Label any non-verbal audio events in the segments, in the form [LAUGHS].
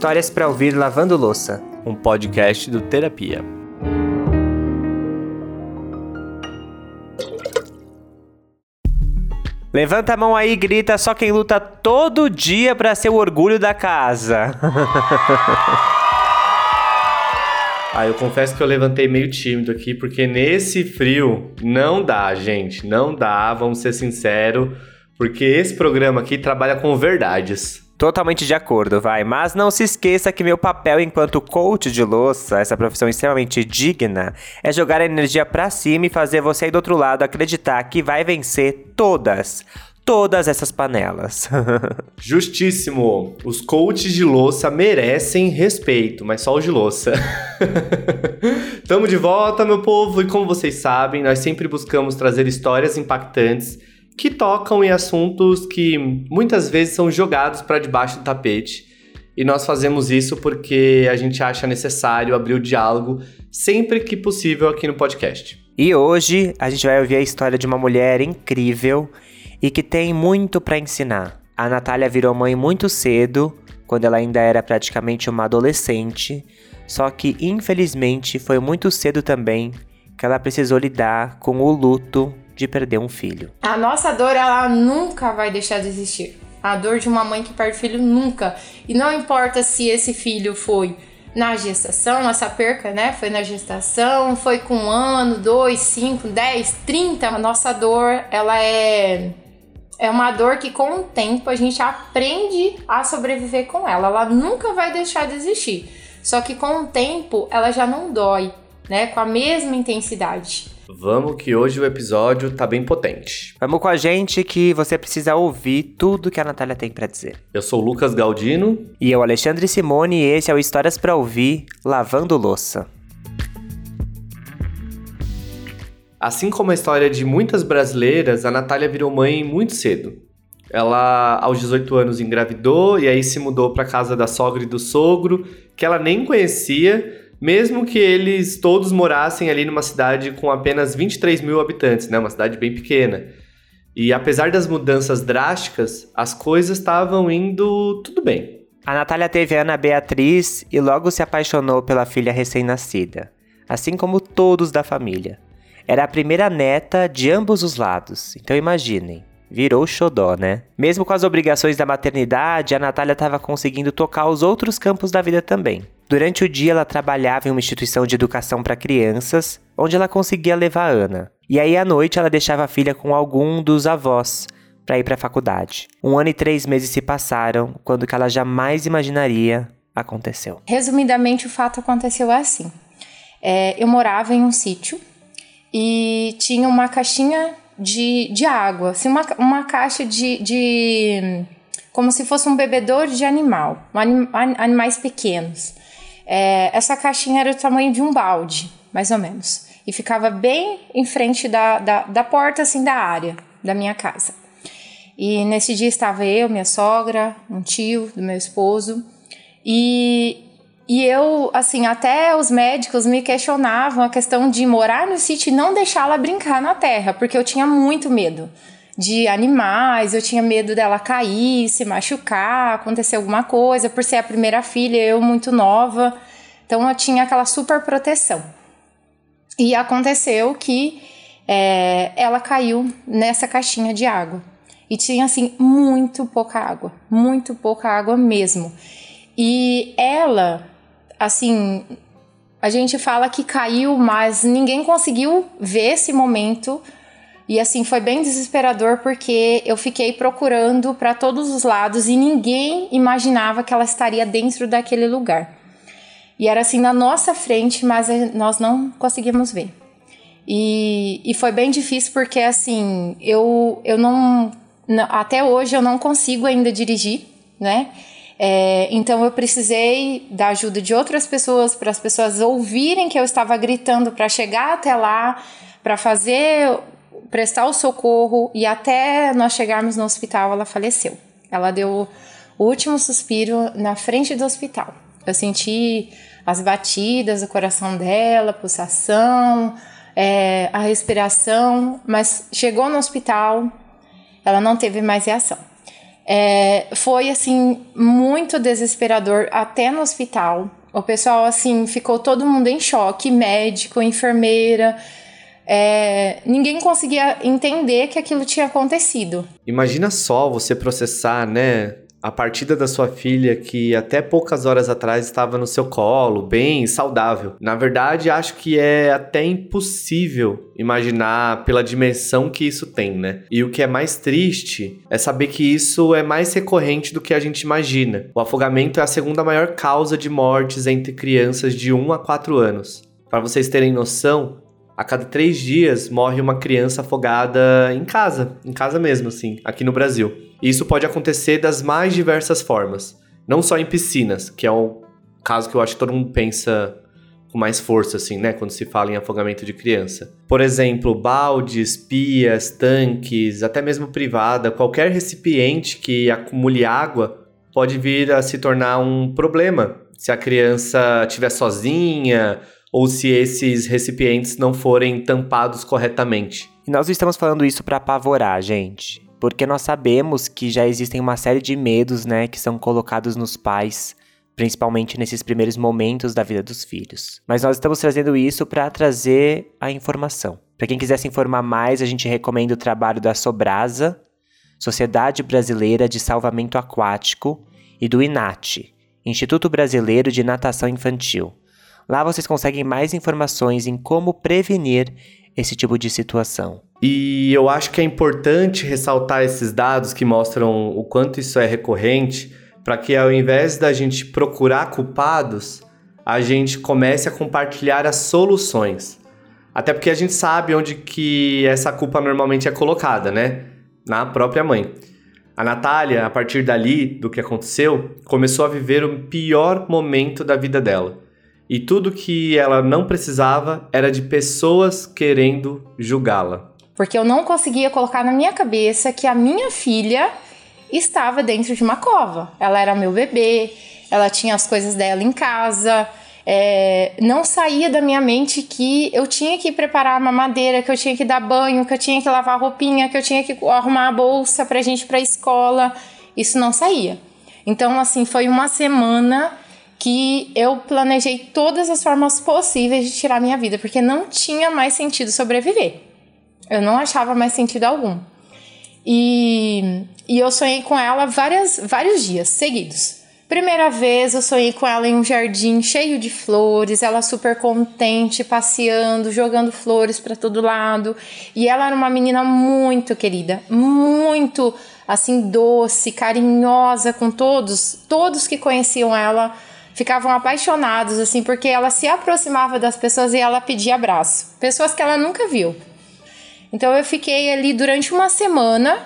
Histórias para ouvir lavando louça, um podcast do Terapia. Levanta a mão aí e grita só quem luta todo dia para ser o orgulho da casa. [LAUGHS] Ah, eu confesso que eu levantei meio tímido aqui, porque nesse frio não dá, gente. Não dá, vamos ser sinceros. Porque esse programa aqui trabalha com verdades. Totalmente de acordo, vai. Mas não se esqueça que meu papel enquanto coach de louça, essa profissão extremamente digna, é jogar a energia pra cima e fazer você aí do outro lado acreditar que vai vencer todas todas essas panelas. [LAUGHS] Justíssimo. Os coaches de louça merecem respeito, mas só os de louça. [LAUGHS] Tamo de volta, meu povo, e como vocês sabem, nós sempre buscamos trazer histórias impactantes que tocam em assuntos que muitas vezes são jogados para debaixo do tapete. E nós fazemos isso porque a gente acha necessário abrir o diálogo sempre que possível aqui no podcast. E hoje a gente vai ouvir a história de uma mulher incrível e que tem muito para ensinar. A Natália virou mãe muito cedo, quando ela ainda era praticamente uma adolescente, só que infelizmente foi muito cedo também que ela precisou lidar com o luto de perder um filho. A nossa dor, ela nunca vai deixar de existir. A dor de uma mãe que perde filho nunca. E não importa se esse filho foi na gestação, essa perca, né? Foi na gestação, foi com um ano, dois, cinco, dez, trinta. A nossa dor, ela é é uma dor que com o tempo a gente aprende a sobreviver com ela. Ela nunca vai deixar de existir. Só que com o tempo ela já não dói, né? Com a mesma intensidade. Vamos que hoje o episódio tá bem potente. Vamos com a gente que você precisa ouvir tudo que a Natália tem para dizer. Eu sou o Lucas Galdino. E eu, Alexandre Simone, e esse é o Histórias para Ouvir, Lavando Louça. Assim como a história de muitas brasileiras, a Natália virou mãe muito cedo. Ela, aos 18 anos, engravidou e aí se mudou para casa da sogra e do sogro, que ela nem conhecia, mesmo que eles todos morassem ali numa cidade com apenas 23 mil habitantes, né? Uma cidade bem pequena. E apesar das mudanças drásticas, as coisas estavam indo tudo bem. A Natália teve a Ana Beatriz e logo se apaixonou pela filha recém-nascida, assim como todos da família. Era a primeira neta de ambos os lados, então imaginem. Virou xodó, né? Mesmo com as obrigações da maternidade, a Natália estava conseguindo tocar os outros campos da vida também. Durante o dia, ela trabalhava em uma instituição de educação para crianças, onde ela conseguia levar a Ana. E aí, à noite, ela deixava a filha com algum dos avós para ir para a faculdade. Um ano e três meses se passaram quando que ela jamais imaginaria aconteceu. Resumidamente, o fato aconteceu assim. É, eu morava em um sítio e tinha uma caixinha de, de água, assim, uma, uma caixa de, de. como se fosse um bebedouro de animal, anim, animais pequenos. É, essa caixinha era do tamanho de um balde, mais ou menos, e ficava bem em frente da, da, da porta, assim, da área da minha casa. E nesse dia estava eu, minha sogra, um tio do meu esposo, e e eu, assim, até os médicos me questionavam a questão de morar no sítio e não deixá-la brincar na terra, porque eu tinha muito medo de animais, eu tinha medo dela cair, se machucar, acontecer alguma coisa, por ser a primeira filha, eu muito nova. Então eu tinha aquela super proteção. E aconteceu que é, ela caiu nessa caixinha de água. E tinha assim muito pouca água, muito pouca água mesmo. E ela assim, a gente fala que caiu, mas ninguém conseguiu ver esse momento. E assim, foi bem desesperador porque eu fiquei procurando para todos os lados e ninguém imaginava que ela estaria dentro daquele lugar. E era assim na nossa frente, mas nós não conseguimos ver. E, e foi bem difícil porque assim, eu, eu não. Até hoje eu não consigo ainda dirigir, né? É, então eu precisei da ajuda de outras pessoas para as pessoas ouvirem que eu estava gritando para chegar até lá, para fazer, prestar o socorro e até nós chegarmos no hospital ela faleceu. Ela deu o último suspiro na frente do hospital. Eu senti as batidas do coração dela, pulsação, é, a respiração, mas chegou no hospital, ela não teve mais reação. É, foi assim muito desesperador até no hospital. O pessoal assim ficou todo mundo em choque, médico, enfermeira. É, ninguém conseguia entender que aquilo tinha acontecido. Imagina só você processar, né? A partida da sua filha que até poucas horas atrás estava no seu colo, bem saudável. Na verdade, acho que é até impossível imaginar pela dimensão que isso tem, né? E o que é mais triste é saber que isso é mais recorrente do que a gente imagina. O afogamento é a segunda maior causa de mortes entre crianças de 1 a 4 anos. Para vocês terem noção, a cada três dias morre uma criança afogada em casa, em casa mesmo, assim, aqui no Brasil. E isso pode acontecer das mais diversas formas, não só em piscinas, que é o caso que eu acho que todo mundo pensa com mais força, assim, né, quando se fala em afogamento de criança. Por exemplo, baldes, pias, tanques, até mesmo privada, qualquer recipiente que acumule água pode vir a se tornar um problema se a criança estiver sozinha ou se esses recipientes não forem tampados corretamente. E nós estamos falando isso para apavorar, gente, porque nós sabemos que já existem uma série de medos, né, que são colocados nos pais, principalmente nesses primeiros momentos da vida dos filhos. Mas nós estamos trazendo isso para trazer a informação. Para quem quiser se informar mais, a gente recomenda o trabalho da Sobrasa, Sociedade Brasileira de Salvamento Aquático, e do INAT, Instituto Brasileiro de Natação Infantil. Lá vocês conseguem mais informações em como prevenir esse tipo de situação. E eu acho que é importante ressaltar esses dados que mostram o quanto isso é recorrente, para que ao invés da gente procurar culpados, a gente comece a compartilhar as soluções. Até porque a gente sabe onde que essa culpa normalmente é colocada, né? Na própria mãe. A Natália, a partir dali, do que aconteceu, começou a viver o pior momento da vida dela e tudo que ela não precisava era de pessoas querendo julgá-la. Porque eu não conseguia colocar na minha cabeça que a minha filha estava dentro de uma cova. Ela era meu bebê, ela tinha as coisas dela em casa. É, não saía da minha mente que eu tinha que preparar a mamadeira, que eu tinha que dar banho, que eu tinha que lavar roupinha, que eu tinha que arrumar a bolsa pra gente ir pra escola. Isso não saía. Então, assim, foi uma semana que eu planejei todas as formas possíveis de tirar minha vida, porque não tinha mais sentido sobreviver. Eu não achava mais sentido algum. E, e eu sonhei com ela várias, vários dias seguidos. Primeira vez eu sonhei com ela em um jardim cheio de flores, ela super contente, passeando, jogando flores para todo lado. E ela era uma menina muito querida, muito assim doce, carinhosa com todos, todos que conheciam ela ficavam apaixonados, assim, porque ela se aproximava das pessoas e ela pedia abraço. Pessoas que ela nunca viu. Então eu fiquei ali durante uma semana,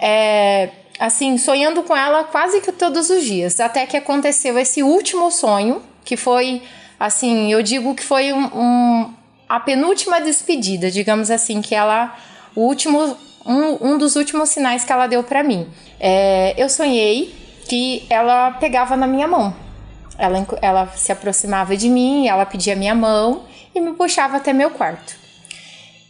é, assim, sonhando com ela quase que todos os dias. Até que aconteceu esse último sonho, que foi, assim, eu digo que foi um, um, a penúltima despedida, digamos assim, que ela. O último. Um, um dos últimos sinais que ela deu para mim. É, eu sonhei que ela pegava na minha mão. Ela, ela se aproximava de mim, ela pedia minha mão e me puxava até meu quarto.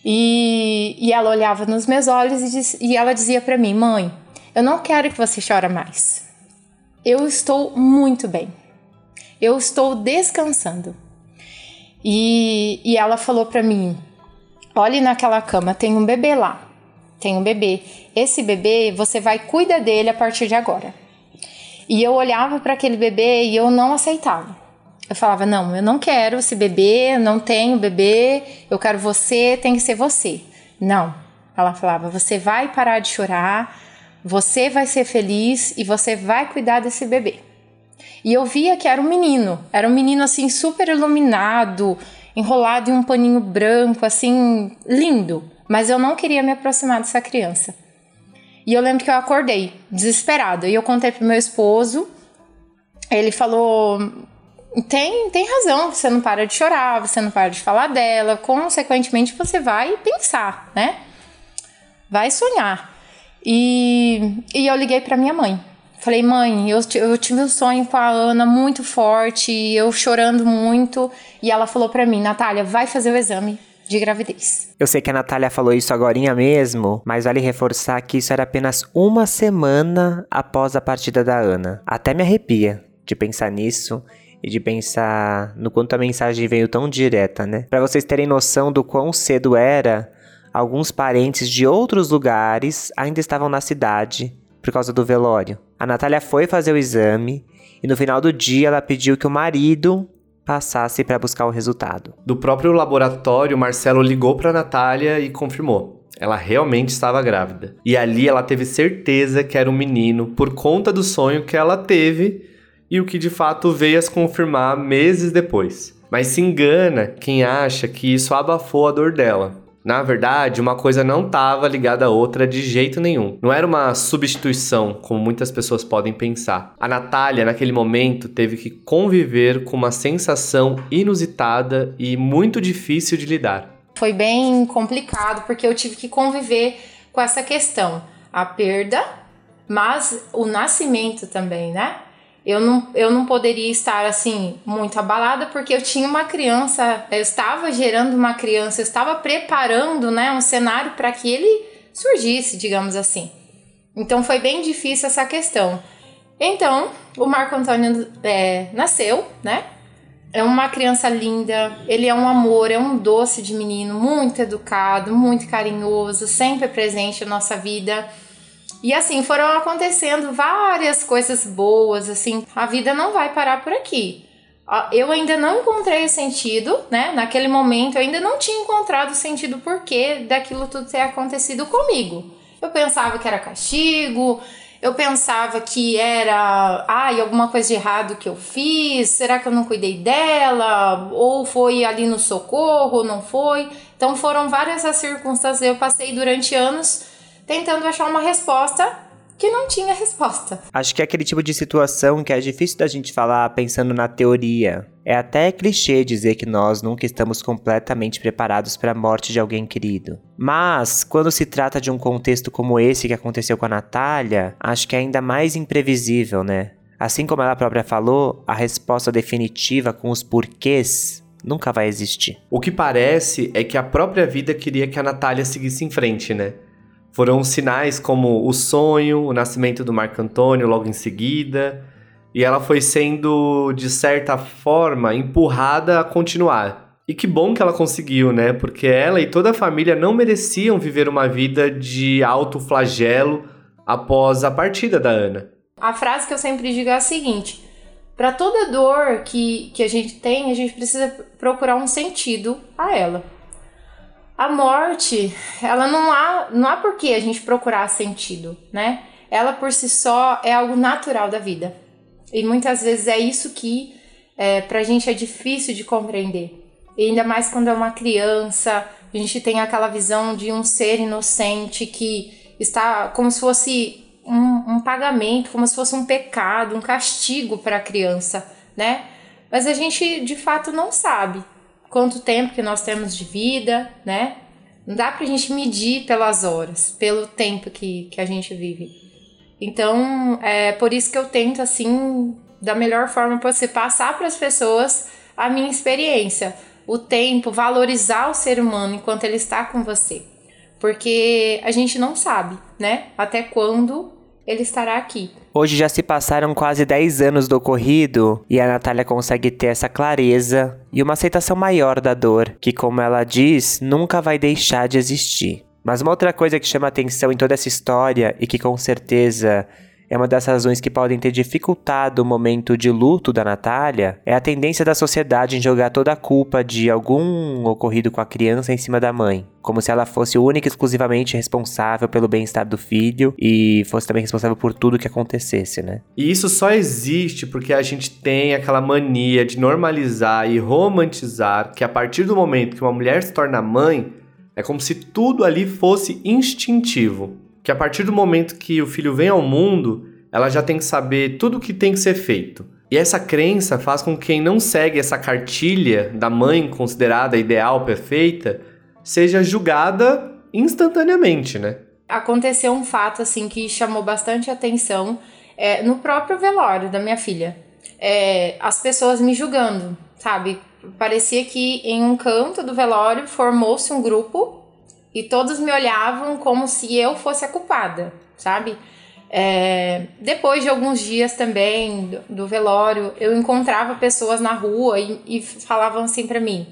E, e ela olhava nos meus olhos e, diz, e ela dizia para mim: Mãe, eu não quero que você chore mais. Eu estou muito bem. Eu estou descansando. E, e ela falou para mim: Olhe naquela cama, tem um bebê lá. Tem um bebê. Esse bebê, você vai cuidar dele a partir de agora. E eu olhava para aquele bebê e eu não aceitava. Eu falava: não, eu não quero esse bebê, eu não tenho bebê, eu quero você, tem que ser você. Não. Ela falava: você vai parar de chorar, você vai ser feliz e você vai cuidar desse bebê. E eu via que era um menino, era um menino assim super iluminado, enrolado em um paninho branco, assim, lindo. Mas eu não queria me aproximar dessa criança. E eu lembro que eu acordei, desesperada. E eu contei pro meu esposo. Ele falou: tem, tem razão, você não para de chorar, você não para de falar dela. Consequentemente, você vai pensar, né? Vai sonhar. E, e eu liguei para minha mãe. Falei, mãe, eu, eu tive um sonho com a Ana muito forte, eu chorando muito. E ela falou para mim, Natália, vai fazer o exame. De gravidez. Eu sei que a Natália falou isso agora mesmo, mas vale reforçar que isso era apenas uma semana após a partida da Ana. Até me arrepia de pensar nisso e de pensar no quanto a mensagem veio tão direta, né? Para vocês terem noção do quão cedo era, alguns parentes de outros lugares ainda estavam na cidade por causa do velório. A Natália foi fazer o exame e no final do dia ela pediu que o marido passasse para buscar o resultado. Do próprio laboratório, Marcelo ligou para Natália e confirmou. Ela realmente estava grávida. E ali ela teve certeza que era um menino por conta do sonho que ela teve e o que de fato veio a se confirmar meses depois. Mas se engana quem acha que isso abafou a dor dela. Na verdade, uma coisa não estava ligada à outra de jeito nenhum. Não era uma substituição, como muitas pessoas podem pensar. A Natália, naquele momento, teve que conviver com uma sensação inusitada e muito difícil de lidar. Foi bem complicado porque eu tive que conviver com essa questão, a perda, mas o nascimento também, né? Eu não, eu não poderia estar assim muito abalada porque eu tinha uma criança, eu estava gerando uma criança, eu estava preparando né, um cenário para que ele surgisse, digamos assim. Então foi bem difícil essa questão. Então, o Marco Antônio é, nasceu, né? É uma criança linda, ele é um amor, é um doce de menino, muito educado, muito carinhoso, sempre presente na nossa vida. E assim, foram acontecendo várias coisas boas, assim, a vida não vai parar por aqui. Eu ainda não encontrei sentido, né? Naquele momento eu ainda não tinha encontrado sentido porquê daquilo tudo ter acontecido comigo. Eu pensava que era castigo, eu pensava que era, ai, alguma coisa de errado que eu fiz, será que eu não cuidei dela? Ou foi ali no socorro, não foi? Então foram várias as circunstâncias. Eu passei durante anos tentando achar uma resposta que não tinha resposta. Acho que é aquele tipo de situação que é difícil da gente falar pensando na teoria. É até clichê dizer que nós nunca estamos completamente preparados para a morte de alguém querido. Mas, quando se trata de um contexto como esse que aconteceu com a Natália, acho que é ainda mais imprevisível, né? Assim como ela própria falou, a resposta definitiva com os porquês nunca vai existir. O que parece é que a própria vida queria que a Natália seguisse em frente, né? Foram sinais como o sonho, o nascimento do Marco Antônio logo em seguida, e ela foi sendo, de certa forma, empurrada a continuar. E que bom que ela conseguiu, né? Porque ela e toda a família não mereciam viver uma vida de alto flagelo após a partida da Ana. A frase que eu sempre digo é a seguinte: para toda dor que, que a gente tem, a gente precisa procurar um sentido a ela a morte, ela não há, não há por que a gente procurar sentido, né? Ela por si só é algo natural da vida. E muitas vezes é isso que é, pra gente é difícil de compreender. E ainda mais quando é uma criança, a gente tem aquela visão de um ser inocente que está como se fosse um, um pagamento, como se fosse um pecado, um castigo para a criança, né? Mas a gente de fato não sabe quanto tempo que nós temos de vida, né? Não dá pra gente medir pelas horas, pelo tempo que, que a gente vive. Então, é por isso que eu tento, assim, da melhor forma possível, passar para as pessoas a minha experiência, o tempo, valorizar o ser humano enquanto ele está com você. Porque a gente não sabe, né? Até quando ele estará aqui. Hoje já se passaram quase 10 anos do ocorrido e a Natália consegue ter essa clareza e uma aceitação maior da dor, que, como ela diz, nunca vai deixar de existir. Mas uma outra coisa que chama atenção em toda essa história e que com certeza é uma das razões que podem ter dificultado o momento de luto da Natália, é a tendência da sociedade em jogar toda a culpa de algum ocorrido com a criança em cima da mãe, como se ela fosse única e exclusivamente responsável pelo bem-estar do filho e fosse também responsável por tudo que acontecesse, né? E isso só existe porque a gente tem aquela mania de normalizar e romantizar que a partir do momento que uma mulher se torna mãe, é como se tudo ali fosse instintivo que a partir do momento que o filho vem ao mundo, ela já tem que saber tudo o que tem que ser feito. E essa crença faz com que quem não segue essa cartilha da mãe considerada ideal, perfeita, seja julgada instantaneamente, né? Aconteceu um fato assim que chamou bastante atenção é, no próprio velório da minha filha. É, as pessoas me julgando, sabe? Parecia que em um canto do velório formou-se um grupo e todos me olhavam como se eu fosse a culpada, sabe? É, depois de alguns dias também do, do, velório, eu encontrava pessoas na rua e, e falavam assim para mim: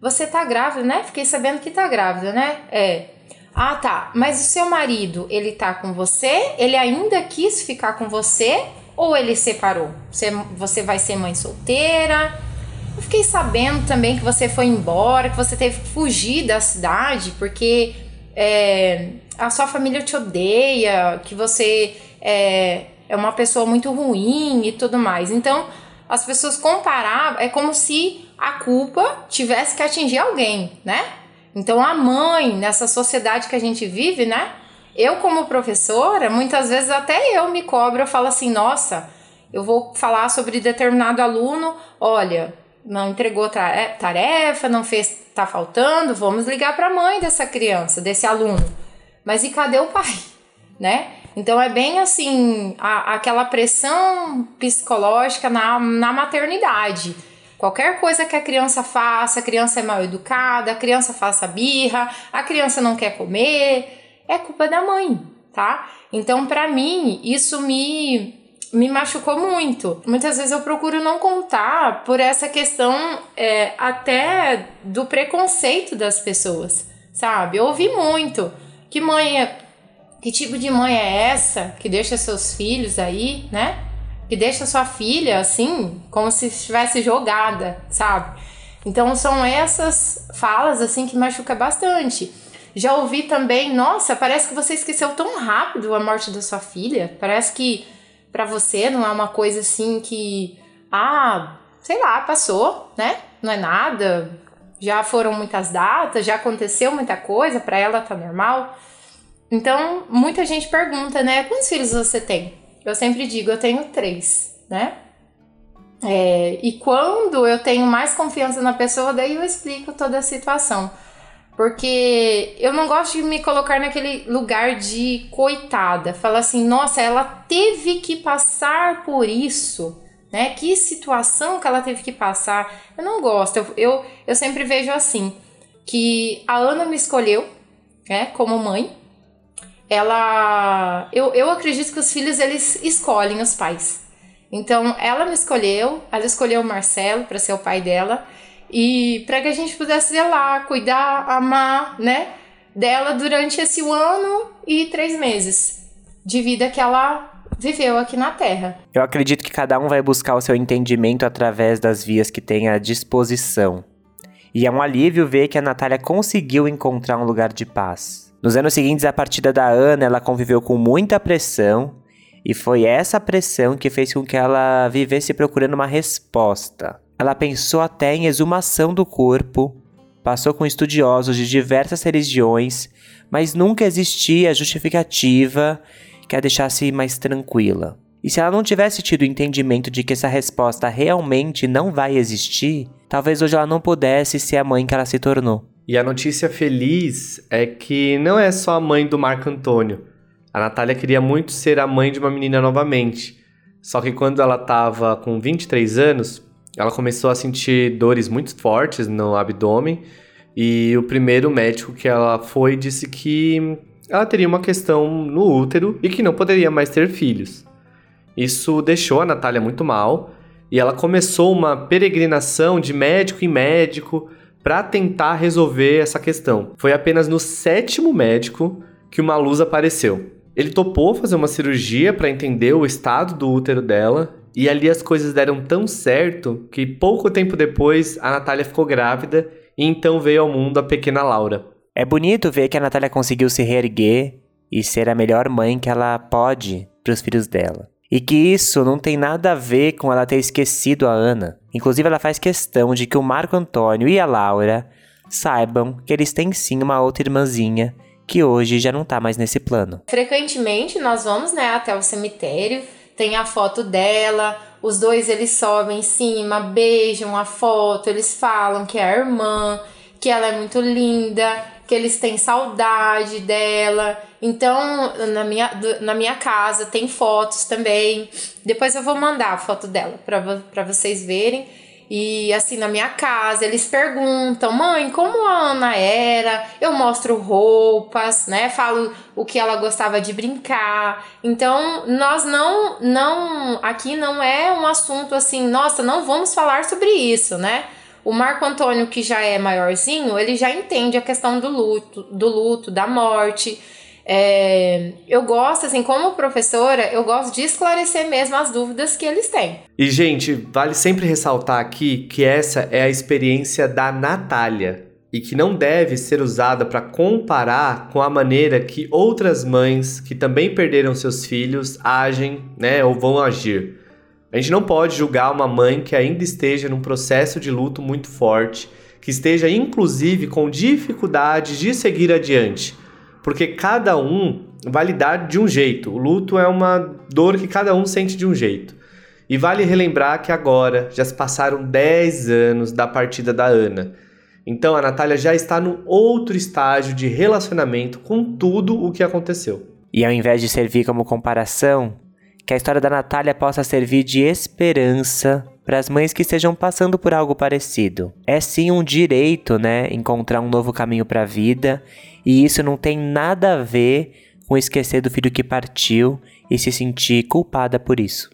Você tá grávida, né? Fiquei sabendo que tá grávida, né? É. Ah, tá. Mas o seu marido, ele tá com você? Ele ainda quis ficar com você? Ou ele separou? Você, você vai ser mãe solteira? Fiquei sabendo também que você foi embora, que você teve que fugir da cidade porque é, a sua família te odeia, que você é, é uma pessoa muito ruim e tudo mais. Então, as pessoas comparavam, é como se a culpa tivesse que atingir alguém, né? Então a mãe, nessa sociedade que a gente vive, né? Eu, como professora, muitas vezes até eu me cobro, eu falo assim, nossa, eu vou falar sobre determinado aluno, olha, não entregou é, tarefa, não fez, tá faltando, vamos ligar para a mãe dessa criança, desse aluno. Mas e cadê o pai, [LAUGHS] né? Então é bem assim, a, aquela pressão psicológica na, na maternidade Qualquer coisa que a criança faça, a criança é mal educada, a criança faça birra, a criança não quer comer, é culpa da mãe, tá? Então, para mim, isso me me machucou muito. Muitas vezes eu procuro não contar por essa questão é, até do preconceito das pessoas, sabe? Eu ouvi muito. Que mãe é. Que tipo de mãe é essa que deixa seus filhos aí, né? que deixa sua filha assim, como se estivesse jogada, sabe? Então são essas falas assim que machuca bastante. Já ouvi também, nossa, parece que você esqueceu tão rápido a morte da sua filha. Parece que para você não é uma coisa assim que ah, sei lá, passou, né? Não é nada. Já foram muitas datas, já aconteceu muita coisa, para ela tá normal. Então, muita gente pergunta, né? Quantos filhos você tem? Eu sempre digo, eu tenho três, né? É, e quando eu tenho mais confiança na pessoa, daí eu explico toda a situação. Porque eu não gosto de me colocar naquele lugar de coitada. Falar assim, nossa, ela teve que passar por isso, né? Que situação que ela teve que passar. Eu não gosto. Eu, eu, eu sempre vejo assim, que a Ana me escolheu, né, como mãe ela. Eu, eu acredito que os filhos eles escolhem os pais. Então ela me escolheu, ela escolheu o Marcelo para ser o pai dela e para que a gente pudesse zelar, cuidar, amar, né, dela durante esse ano e três meses de vida que ela viveu aqui na Terra. Eu acredito que cada um vai buscar o seu entendimento através das vias que tem à disposição. E é um alívio ver que a Natália conseguiu encontrar um lugar de paz. Nos anos seguintes, a partida da Ana, ela conviveu com muita pressão, e foi essa pressão que fez com que ela vivesse procurando uma resposta. Ela pensou até em exumação do corpo, passou com estudiosos de diversas religiões, mas nunca existia justificativa que a deixasse mais tranquila. E se ela não tivesse tido o entendimento de que essa resposta realmente não vai existir, talvez hoje ela não pudesse ser a mãe que ela se tornou. E a notícia feliz é que não é só a mãe do Marco Antônio. A Natália queria muito ser a mãe de uma menina novamente. Só que quando ela estava com 23 anos, ela começou a sentir dores muito fortes no abdômen. E o primeiro médico que ela foi disse que ela teria uma questão no útero e que não poderia mais ter filhos. Isso deixou a Natália muito mal e ela começou uma peregrinação de médico em médico para tentar resolver essa questão. Foi apenas no sétimo médico que uma luz apareceu. Ele topou fazer uma cirurgia para entender o estado do útero dela e ali as coisas deram tão certo que pouco tempo depois a Natália ficou grávida e então veio ao mundo a pequena Laura. É bonito ver que a Natália conseguiu se reerguer e ser a melhor mãe que ela pode para os filhos dela. E que isso não tem nada a ver com ela ter esquecido a Ana. Inclusive, ela faz questão de que o Marco Antônio e a Laura saibam que eles têm sim uma outra irmãzinha que hoje já não tá mais nesse plano. Frequentemente nós vamos, né, até o cemitério, tem a foto dela, os dois eles sobem em cima, beijam a foto, eles falam que é a irmã, que ela é muito linda, que eles têm saudade dela. Então, na minha, na minha casa tem fotos também. Depois eu vou mandar a foto dela para vocês verem. E assim, na minha casa, eles perguntam, mãe, como a Ana era? Eu mostro roupas, né? Falo o que ela gostava de brincar. Então, nós não, não, aqui não é um assunto assim, nossa, não vamos falar sobre isso, né? O Marco Antônio, que já é maiorzinho, ele já entende a questão do luto, do luto, da morte. É, eu gosto, assim, como professora, eu gosto de esclarecer mesmo as dúvidas que eles têm. E, gente, vale sempre ressaltar aqui que essa é a experiência da Natália e que não deve ser usada para comparar com a maneira que outras mães que também perderam seus filhos agem, né, ou vão agir. A gente não pode julgar uma mãe que ainda esteja num processo de luto muito forte, que esteja inclusive com dificuldade de seguir adiante porque cada um vai lidar de um jeito. O luto é uma dor que cada um sente de um jeito. E vale relembrar que agora já se passaram 10 anos da partida da Ana. Então a Natália já está no outro estágio de relacionamento com tudo o que aconteceu. E ao invés de servir como comparação, que a história da Natália possa servir de esperança para as mães que estejam passando por algo parecido. É sim um direito, né, encontrar um novo caminho para a vida, e isso não tem nada a ver com esquecer do filho que partiu e se sentir culpada por isso.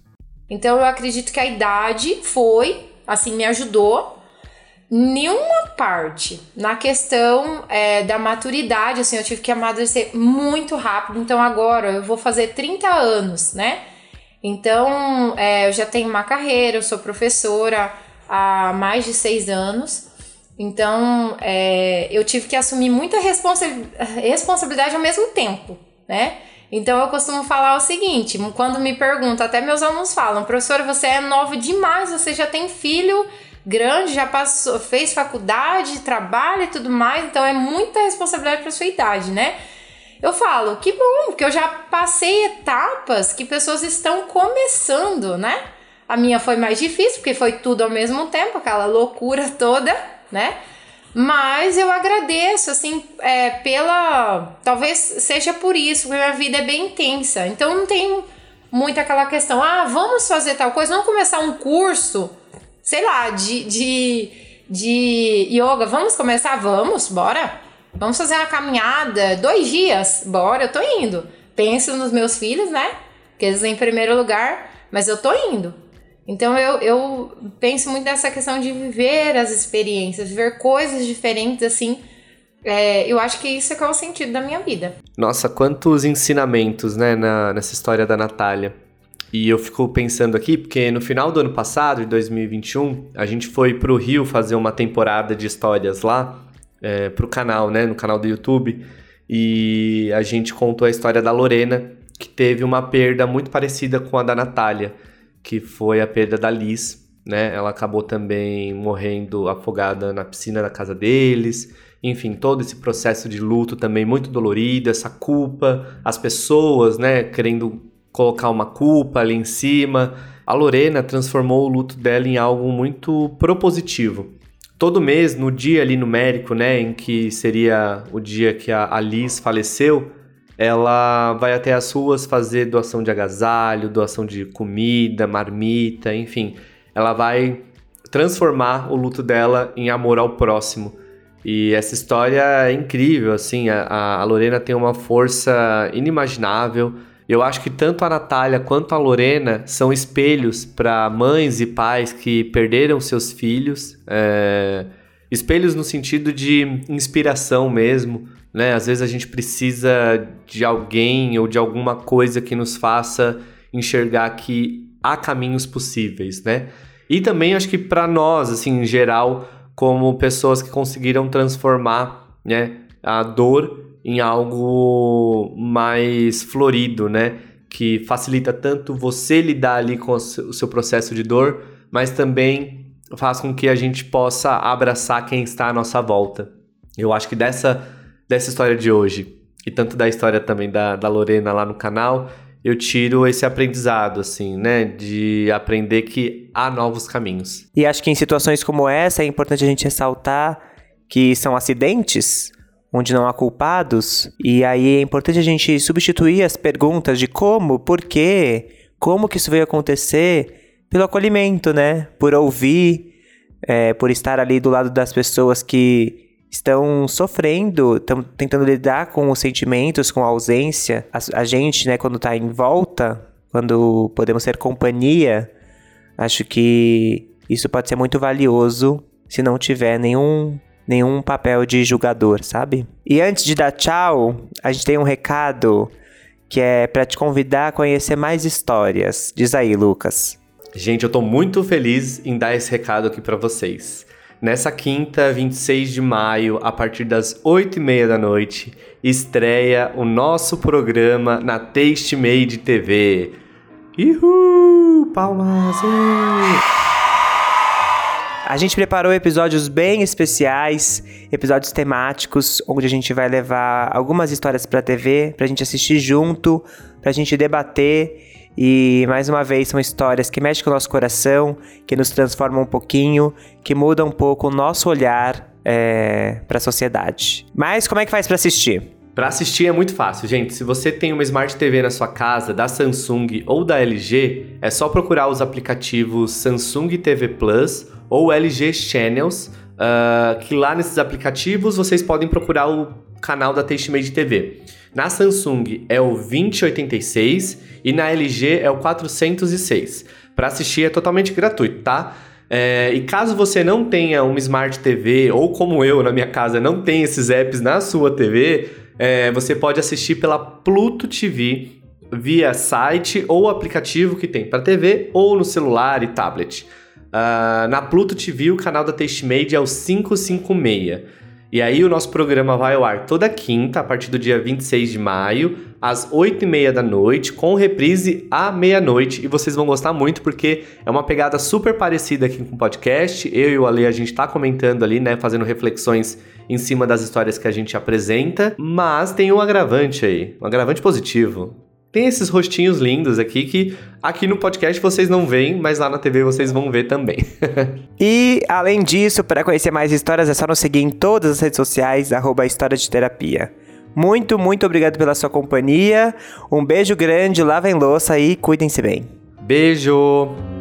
Então eu acredito que a idade foi, assim, me ajudou nenhuma parte na questão é, da maturidade, assim, eu tive que amadurecer muito rápido, então agora eu vou fazer 30 anos, né? Então, é, eu já tenho uma carreira, eu sou professora há mais de seis anos. Então, é, eu tive que assumir muita responsa responsabilidade ao mesmo tempo, né? Então, eu costumo falar o seguinte: quando me perguntam, até meus alunos falam, professora, você é nova demais, você já tem filho grande, já passou, fez faculdade, trabalha e tudo mais, então é muita responsabilidade para sua idade, né? Eu falo, que bom, porque eu já passei etapas que pessoas estão começando, né? A minha foi mais difícil, porque foi tudo ao mesmo tempo, aquela loucura toda, né? Mas eu agradeço, assim, é, pela. Talvez seja por isso, porque minha vida é bem intensa. Então não tem muito aquela questão, ah, vamos fazer tal coisa, vamos começar um curso, sei lá, de, de, de yoga, vamos começar? Vamos, bora. Vamos fazer uma caminhada, dois dias, bora, eu tô indo. Penso nos meus filhos, né? Que eles em primeiro lugar, mas eu tô indo. Então eu, eu penso muito nessa questão de viver as experiências, viver coisas diferentes assim. É, eu acho que isso é que é o sentido da minha vida. Nossa, quantos ensinamentos, né, na, nessa história da Natália. E eu fico pensando aqui, porque no final do ano passado, de 2021, a gente foi pro Rio fazer uma temporada de histórias lá é, pro canal, né? No canal do YouTube. E a gente contou a história da Lorena, que teve uma perda muito parecida com a da Natália, que foi a perda da Liz, né? Ela acabou também morrendo afogada na piscina da casa deles. Enfim, todo esse processo de luto também muito dolorido, essa culpa, as pessoas, né, querendo colocar uma culpa ali em cima. A Lorena transformou o luto dela em algo muito propositivo todo mês, no dia ali numérico, né, em que seria o dia que a Alice faleceu, ela vai até as ruas fazer doação de agasalho, doação de comida, marmita, enfim. Ela vai transformar o luto dela em amor ao próximo. E essa história é incrível, assim, a, a Lorena tem uma força inimaginável eu acho que tanto a Natália quanto a Lorena são espelhos para mães e pais que perderam seus filhos. É... Espelhos no sentido de inspiração mesmo, né? Às vezes a gente precisa de alguém ou de alguma coisa que nos faça enxergar que há caminhos possíveis, né? E também acho que para nós, assim, em geral, como pessoas que conseguiram transformar, né, a dor em algo mais florido, né? Que facilita tanto você lidar ali com o seu processo de dor, mas também faz com que a gente possa abraçar quem está à nossa volta. Eu acho que dessa, dessa história de hoje, e tanto da história também da, da Lorena lá no canal, eu tiro esse aprendizado, assim, né? De aprender que há novos caminhos. E acho que em situações como essa é importante a gente ressaltar que são acidentes onde não há culpados, e aí é importante a gente substituir as perguntas de como, por quê, como que isso veio acontecer, pelo acolhimento, né? Por ouvir, é, por estar ali do lado das pessoas que estão sofrendo, estão tentando lidar com os sentimentos, com a ausência. A, a gente, né, quando está em volta, quando podemos ser companhia, acho que isso pode ser muito valioso se não tiver nenhum nenhum papel de julgador, sabe? E antes de dar tchau, a gente tem um recado que é para te convidar a conhecer mais histórias. Diz aí, Lucas. Gente, eu tô muito feliz em dar esse recado aqui para vocês. Nessa quinta, 26 de maio, a partir das 8 e meia da noite, estreia o nosso programa na Taste Made TV. Uhul! Palmas! A gente preparou episódios bem especiais, episódios temáticos, onde a gente vai levar algumas histórias pra TV, pra gente assistir junto, pra gente debater e mais uma vez são histórias que mexem com o nosso coração, que nos transformam um pouquinho, que mudam um pouco o nosso olhar é, para a sociedade. Mas como é que faz para assistir? Para assistir é muito fácil, gente. Se você tem uma Smart TV na sua casa, da Samsung ou da LG, é só procurar os aplicativos Samsung TV Plus ou LG Channels, uh, que lá nesses aplicativos vocês podem procurar o canal da Tastemade TV. Na Samsung é o 2086 e na LG é o 406. Para assistir é totalmente gratuito, tá? É, e caso você não tenha uma Smart TV, ou como eu na minha casa não tem esses apps na sua TV, é, você pode assistir pela Pluto TV via site ou aplicativo que tem para TV ou no celular e tablet. Uh, na Pluto TV, o canal da Tastemade é o 556. E aí o nosso programa vai ao ar toda quinta, a partir do dia 26 de maio, às 8h30 da noite, com reprise à meia-noite. E vocês vão gostar muito, porque é uma pegada super parecida aqui com o podcast. Eu e o Ale, a gente tá comentando ali, né? Fazendo reflexões em cima das histórias que a gente apresenta. Mas tem um agravante aí, um agravante positivo tem esses rostinhos lindos aqui que aqui no podcast vocês não veem, mas lá na TV vocês vão ver também. [LAUGHS] e além disso, para conhecer mais histórias é só nos seguir em todas as redes sociais, arroba História de Terapia. Muito, muito obrigado pela sua companhia. Um beijo grande, lavem louça e cuidem-se bem. Beijo!